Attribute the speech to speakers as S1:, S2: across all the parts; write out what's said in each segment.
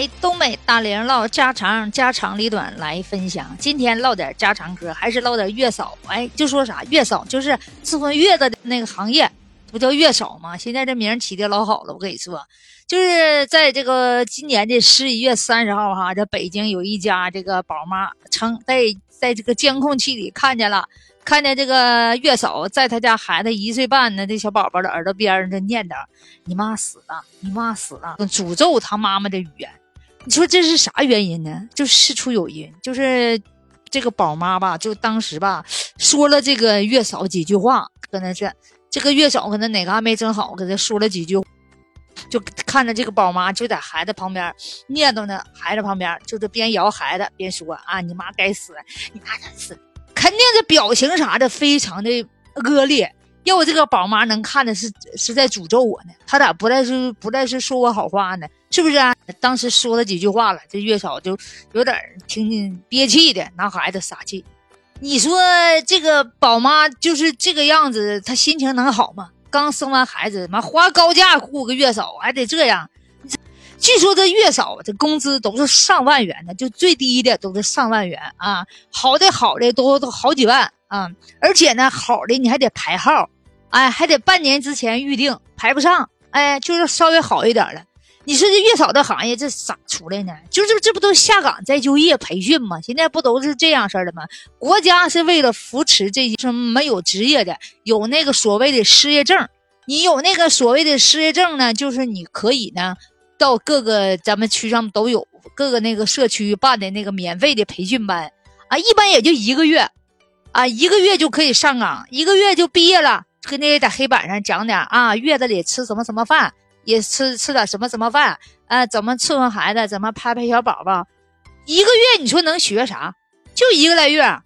S1: 来东北大玲唠家长家长里短来分享，今天唠点家常嗑，还是唠点月嫂。哎，就说啥月嫂，就是伺候月子的那个行业，不叫月嫂吗？现在这名起的老好了，我跟你说，就是在这个今年的十一月三十号哈，这北京有一家这个宝妈称在在这个监控器里看见了。看见这个月嫂在他家孩子一岁半的，这小宝宝的耳朵边上这念叨：“你妈死了，你妈死了”，诅咒他妈妈的语言。你说这是啥原因呢？就事出有因，就是这个宝妈吧，就当时吧说了这个月嫂几句话，可能是这个月嫂可能哪个还没整好，给他说了几句，就看着这个宝妈就在孩子旁边念叨呢，孩子旁边就是边摇孩子边说：“啊，你妈该死，你妈该死。”肯定这表情啥的非常的恶劣，要我这个宝妈能看的是是在诅咒我呢，她咋不再是不再是说我好话呢？是不是啊？当时说了几句话了，这月嫂就有点听听憋气的，拿孩子撒气。你说这个宝妈就是这个样子，她心情能好吗？刚生完孩子，妈花高价雇个月嫂，还得这样。据说这月嫂这工资都是上万元的，就最低的都是上万元啊，好的好的都都好几万啊，而且呢好的你还得排号，哎，还得半年之前预定，排不上，哎，就是稍微好一点的。你说这月嫂的行业这咋出来呢？就是这不都下岗再就业培训吗？现在不都是这样式的吗？国家是为了扶持这些什么没有职业的，有那个所谓的失业证，你有那个所谓的失业证呢，就是你可以呢。到各个咱们区上都有各个那个社区办的那个免费的培训班啊，一般也就一个月，啊，一个月就可以上岗，一个月就毕业了。跟那些在黑板上讲点啊，月子里吃什么什么饭，也吃吃点什么什么饭，啊，怎么伺候孩子，怎么拍拍小宝宝，一个月你说能学啥？就一个来月。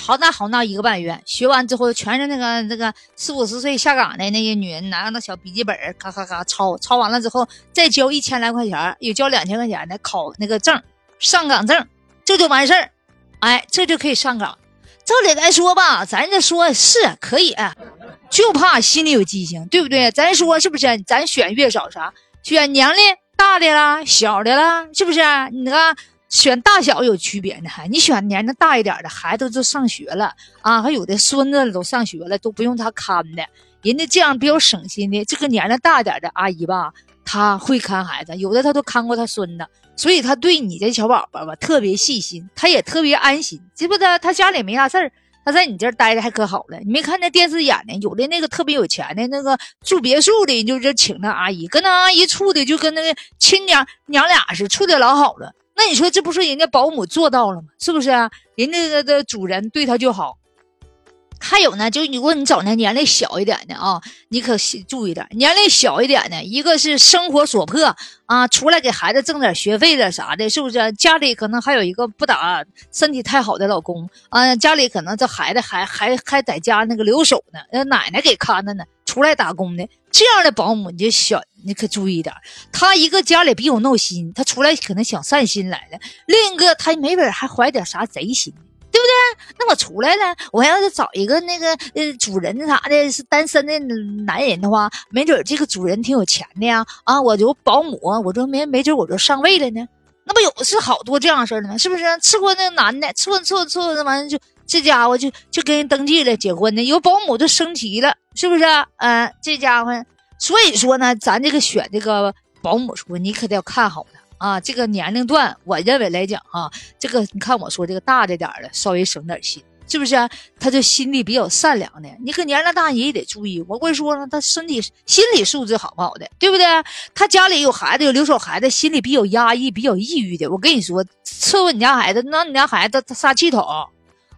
S1: 好那好那一个半月，学完之后全是那个那个四五十岁下岗的那些女人，拿那小笔记本，咔咔咔抄抄完了之后，再交一千来块钱，又交两千块钱的考那个证，上岗证，这就完事儿，哎，这就可以上岗。照理来说吧，咱这说是可以，就怕心里有畸形，对不对？咱说是不是？咱选月嫂啥？选年龄大的啦，小的啦，是不是？你看。选大小有区别呢，还你选年龄大一点的孩子都上学了啊，还有的孙子都上学了，都不用他看的，人家这样比较省心的。这个年龄大点的阿姨吧，她会看孩子，有的她都看过她孙子，所以她对你这小宝宝吧特别细心，她也特别安心，知不道？她家里没啥事儿，他在你这儿待的还可好了。你没看那电视演的，有的那个特别有钱的那个住别墅的，就就请那阿姨，跟那阿姨处的就跟那个亲娘娘俩似，处的老好了。那你说这不是人家保姆做到了吗？是不是啊？人家的主人对他就好。还有呢，就如果你找那年龄小一点的啊，你可注意点。年龄小一点的，一个是生活所迫啊，出来给孩子挣点学费的啥的，是不是？家里可能还有一个不咋身体太好的老公啊，家里可能这孩子还还还在家那个留守呢，那奶奶给看着呢。出来打工的这样的保姆，你就小，你可注意点。他一个家里比较闹心，他出来可能想散心来了；另一个他没准还怀点啥贼心，对不对？那我出来了，我要是找一个那个呃主人啥的，是单身的男人的话，没准这个主人挺有钱的呀。啊，我就保姆，我就没没准我就上位了呢。那不有是好多这样事儿的吗？是不是？伺候那男的，伺候伺候伺候，那玩意就。这家伙就就跟人登记了，结婚呢，有保姆就升级了，是不是？嗯，这家伙，所以说呢，咱这个选这个保姆说，你可得要看好他啊。这个年龄段，我认为来讲啊，这个你看我说这个大的点的，稍微省点心，是不是？他这心地比较善良的，你可年龄大你也得注意。我跟你说呢，他身体心理素质好不好的，对不对？他家里有孩子，有留守孩子，心里比较压抑、比较抑郁的。我跟你说，伺候你家孩子，那你家孩子他撒气筒。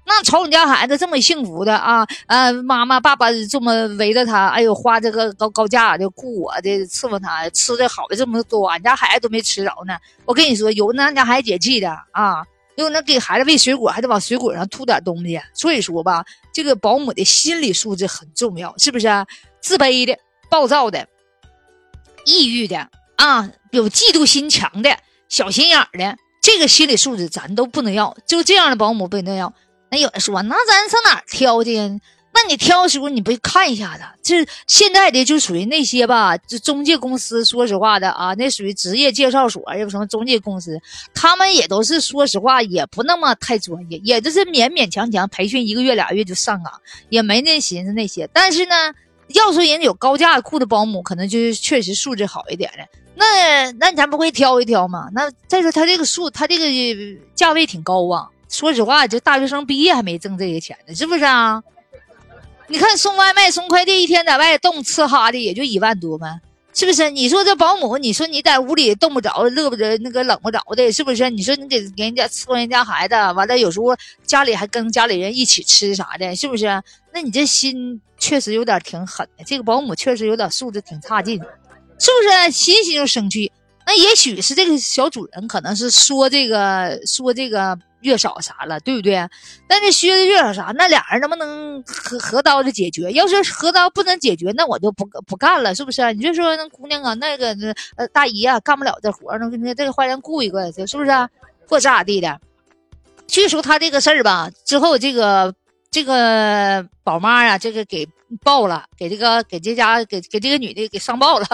S1: 那瞅你家孩子这么幸福的啊，呃，妈妈爸爸这么围着他，哎呦，花这个高高价的雇我的伺候他，吃的好的这么多，俺家孩子都没吃着呢。我跟你说，有那俺家孩子解气的啊，有那给孩子喂水果还得往水果上吐点东西。所以说吧，这个保姆的心理素质很重要，是不是？自卑的、暴躁的、抑郁的啊，有嫉妒心强的、小心眼的，这个心理素质咱都不能要。就这样的保姆不能要。那有人说，那咱上哪儿挑去？那你挑的时候你不看一下子？这现在的就属于那些吧，这中介公司，说实话的啊，那属于职业介绍所，又什么中介公司，他们也都是说实话，也不那么太专业，也就是勉勉强强培训一个月俩月就上岗，也没那寻思那些。但是呢，要说人有高价库的保姆，可能就是确实素质好一点的。那那咱不会挑一挑吗？那再说他这个数，他这个价位挺高啊。说实话，这大学生毕业还没挣这些钱呢，是不是啊？你看送外卖、送快递，一天在外动吃哈的，也就一万多吗？是不是？你说这保姆，你说你在屋里冻不着、热不着、那个冷不着的，是不是？你说你给给人家伺候人家孩子，完了有时候家里还跟家里人一起吃啥的，是不是？那你这心确实有点挺狠的。这个保姆确实有点素质挺差劲，是不是？心心就生气。那也许是这个小主人可能是说这个说这个。月嫂啥了，对不对？但是薛的月嫂啥，那俩人能不能合合刀的解决？要是合刀不能解决，那我就不不干了，是不是？你就说那姑娘啊，那个呃大姨啊，干不了这活，那那这个花园雇一个，是不是？或咋地的？据说他这个事儿吧，之后这个这个宝妈啊，这个给报了，给这个给这家给给这个女的给上报了，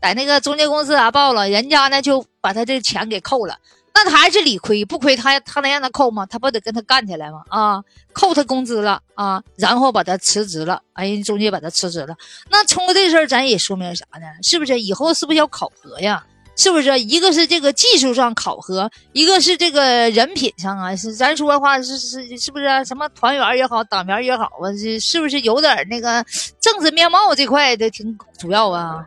S1: 在那个中介公司啊报了，人家呢就把他这钱给扣了。那他还是理亏，不亏他他能让他扣吗？他不得跟他干起来吗？啊，扣他工资了啊，然后把他辞职了，哎，人中介把他辞职了。那通过这事儿，咱也说明啥呢？是不是以后是不是要考核呀？是不是一个是这个技术上考核，一个是这个人品上啊？是咱说的话是是是不是什么团员也好，党员也好啊？是是不是有点那个政治面貌这块的挺主要啊？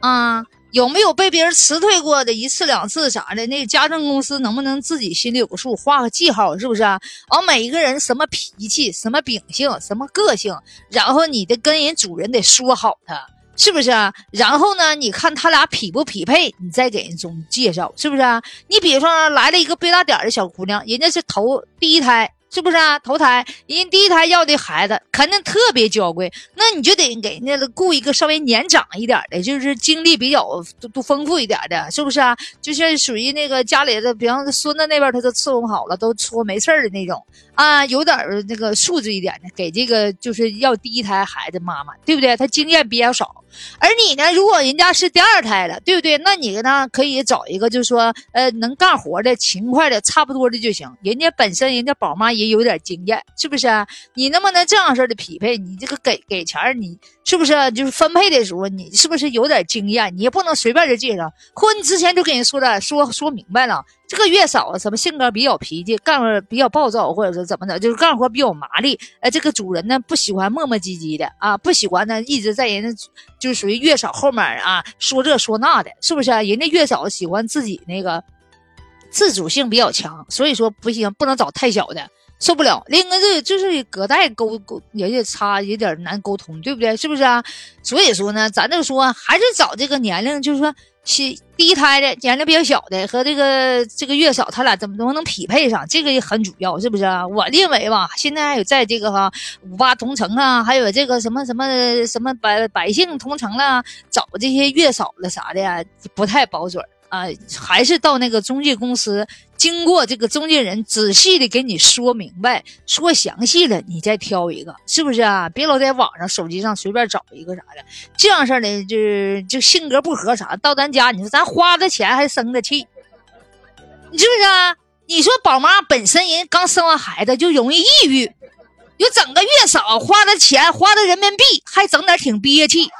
S1: 啊？有没有被别人辞退过的一次两次啥的？那个家政公司能不能自己心里有个数，画个记号，是不是啊？完，每一个人什么脾气、什么秉性、什么个性，然后你的跟人主人得说好他，是不是啊？然后呢，你看他俩匹不匹配，你再给人中介绍，是不是啊？你比如说来了一个背大点的小姑娘，人家是头第一胎。是不是啊？头胎，人第一胎要的孩子肯定特别娇贵，那你就得给人家雇一个稍微年长一点的，就是经历比较都都丰富一点的，是不是啊？就是属于那个家里的，比方孙子那边他都伺候好了，都说没事的那种啊，有点那个素质一点的，给这个就是要第一胎孩子妈妈，对不对？他经验比较少。而你呢？如果人家是第二胎了，对不对？那你呢？可以找一个，就是说，呃，能干活的、勤快的、差不多的就行。人家本身人家宝妈也有点经验，是不是？你能不能这样式的匹配？你这个给给钱，你是不是就是分配的时候，你是不是有点经验？你也不能随便就介绍，或你之前就跟人说了，说说明白了。这个月嫂什么性格比较脾气，干活比较暴躁，或者说怎么的，就是干活比较麻利。哎，这个主人呢不喜欢磨磨唧唧的啊，不喜欢呢一直在人家就是属于月嫂后面啊说这说那的，是不是？人家月嫂喜欢自己那个自主性比较强，所以说不行，不能找太小的，受不了。另一个这就是隔代沟沟也也差，有点难沟通，对不对？是不是啊？所以说呢，咱就说还是找这个年龄，就是说。是第一胎的年龄比较小的和这个这个月嫂，他俩怎么能能匹配上？这个也很主要，是不是啊？我认为吧，现在还有在这个哈五八同城啊，还有这个什么什么什么百百姓同城了，找这些月嫂了啥的呀，不太保准。啊，还是到那个中介公司，经过这个中介人仔细的给你说明白、说详细了，你再挑一个，是不是啊？别老在网上、手机上随便找一个啥的，这样式的就是就性格不合啥，到咱家你说咱花的钱还生的气，你是不是啊？你说宝妈本身人刚生完孩子就容易抑郁，又整个月嫂花的钱花的人民币，还整点挺憋气。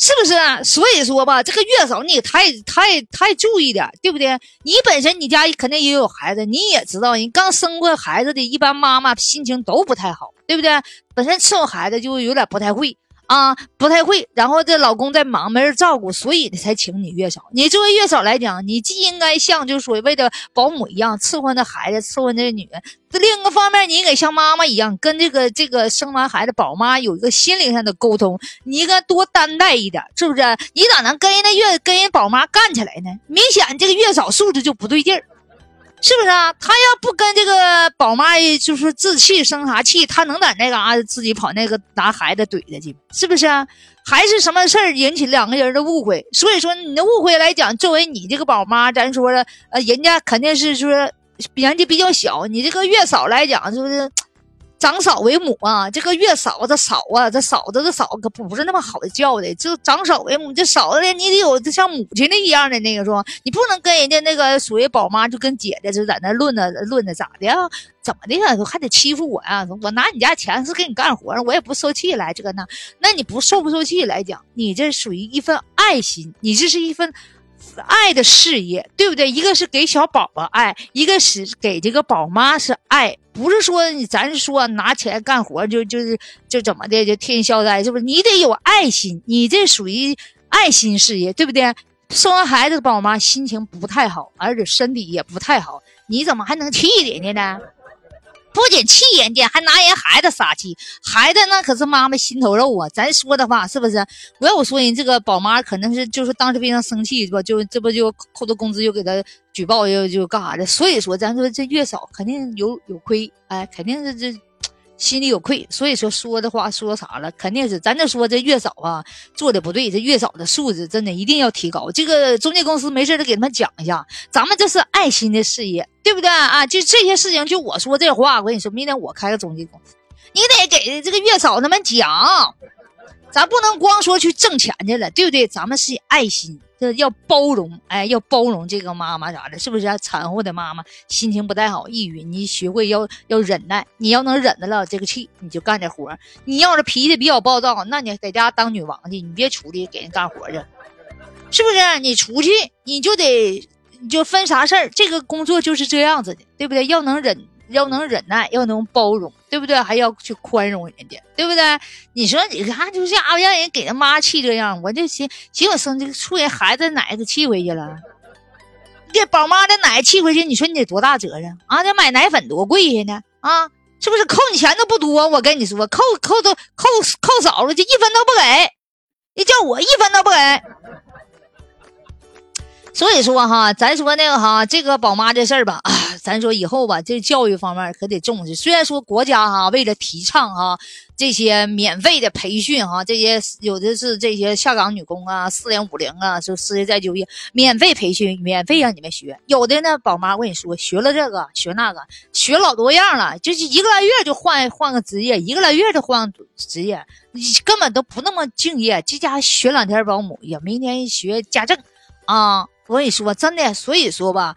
S1: 是不是啊？所以说吧，这个月嫂你也太太太注意点，对不对？你本身你家肯定也有孩子，你也知道，人刚生过孩子的，一般妈妈心情都不太好，对不对？本身伺候孩子就有点不太会。啊，不太会，然后这老公在忙，没人照顾，所以才请你月嫂。你作为月嫂来讲，你既应该像就所谓的保姆一样伺候那孩子，伺候那女人；另一个方面，你应该像妈妈一样，跟这个这个生完孩子宝妈有一个心灵上的沟通。你应该多担待一点，是不是？你咋能跟人那月跟人宝妈干起来呢？明显这个月嫂素质就不对劲儿。是不是啊？他要不跟这个宝妈就是置气生啥气？他能在那嘎自己跑那个拿孩子怼着去？是不是啊？还是什么事儿引起两个人的误会？所以说你的误会来讲，作为你这个宝妈，咱说了，呃，人家肯定是说年纪比较小。你这个月嫂来讲，是不是长嫂为母啊，这个月嫂这嫂啊，这嫂子这嫂可不是那么好叫的，就长嫂为母，这嫂子你得有像母亲的一样的那个是吧？你不能跟人家那个属于宝妈，就跟姐姐就在那论的论的，咋的呀？怎么的呀？还得欺负我呀？我拿你家钱是给你干活，我也不受气来这个那，那你不受不受气来讲，你这属于一份爱心，你这是一份。爱的事业，对不对？一个是给小宝宝爱，一个是给这个宝妈是爱，不是说咱说拿钱干活就就是就怎么的就天消灾，是不是？你得有爱心，你这属于爱心事业，对不对？生完孩子的，宝妈心情不太好，而且身体也不太好，你怎么还能气人家呢？不仅气人家，还拿人孩子撒气。孩子那可是妈妈心头肉啊！咱说的话是不是？我要我说人这个宝妈可能是就是当时非常生气，是吧？就这不就扣他工资，又给他举报，又就干啥的？所以说，咱说这月嫂肯定有有亏，哎，肯定是这。心里有愧，所以说说的话说啥了，肯定是咱这说这月嫂啊做的不对，这月嫂的素质真的一定要提高。这个中介公司没事得给他们讲一下，咱们这是爱心的事业，对不对啊？就这些事情，就我说这话，我跟你说，明天我开个中介公司，你得给这个月嫂他们讲，咱不能光说去挣钱去了，对不对？咱们是爱心。这要包容，哎，要包容这个妈妈啥的，是不是？产后的妈妈心情不太好，抑郁，你学会要要忍耐，你要能忍得了这个气，你就干点活。你要是脾气比较暴躁，那你在家当女王去，你别出去给人干活去，是不是？你出去你就得，你就分啥事儿，这个工作就是这样子的，对不对？要能忍。要能忍耐，要能包容，对不对？还要去宽容人家，对不对？你说你看，就这家伙让人给他妈气这样，我就寻寻我生这个出人孩子奶给气回去了，给宝妈的奶气回去，你说你得多大责任啊？这买奶粉多贵呀呢啊？是不是扣你钱都不多？我跟你说，扣扣都扣扣少了，就一分都不给，你叫我一分都不给。所以说哈，咱说那个哈，这个宝妈这事儿吧，啊，咱说以后吧，这教育方面可得重视。虽然说国家哈为了提倡哈这些免费的培训哈，这些有的是这些下岗女工啊、四零五零啊，就失业再就业免费培训，免费让你们学。有的呢，宝妈我跟你说，学了这个学那个，学老多样了，就是一个来月就换换个职业，一个来月就换职业，你根本都不那么敬业。这家学两天保姆，也明天学家政啊。我跟你说，真的，所以说吧，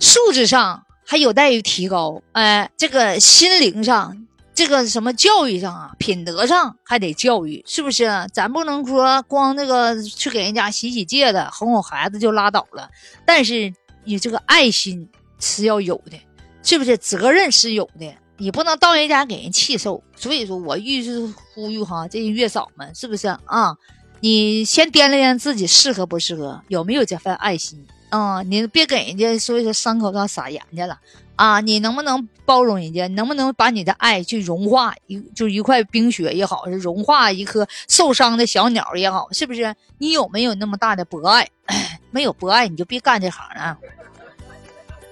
S1: 素质上还有待于提高。哎，这个心灵上，这个什么教育上啊，品德上还得教育，是不是？咱不能说光那个去给人家洗洗戒的，哄哄孩子就拉倒了。但是你这个爱心是要有的，是不是？责任是有的，你不能到人家给人气受。所以说我预是呼吁哈，这些月嫂们，是不是啊？你先掂量掂量自己适合不适合，有没有这份爱心啊？你别给人家说一说伤口上撒盐去了啊！你能不能包容人家？能不能把你的爱去融化一，就一块冰雪也好，是融化一颗受伤的小鸟也好，是不是？你有没有那么大的博爱？没有博爱，你就别干这行了。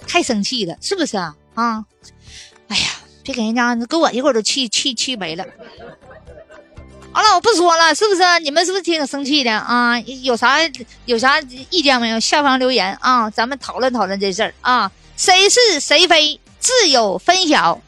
S1: 太生气了，是不是啊？啊！哎呀，别给人家，给我一会儿都气气气没了。好了，我不说了，是不是？你们是不是挺生气的啊？有啥有啥意见没有？下方留言啊，咱们讨论讨论这事儿啊。谁是谁非，自有分晓。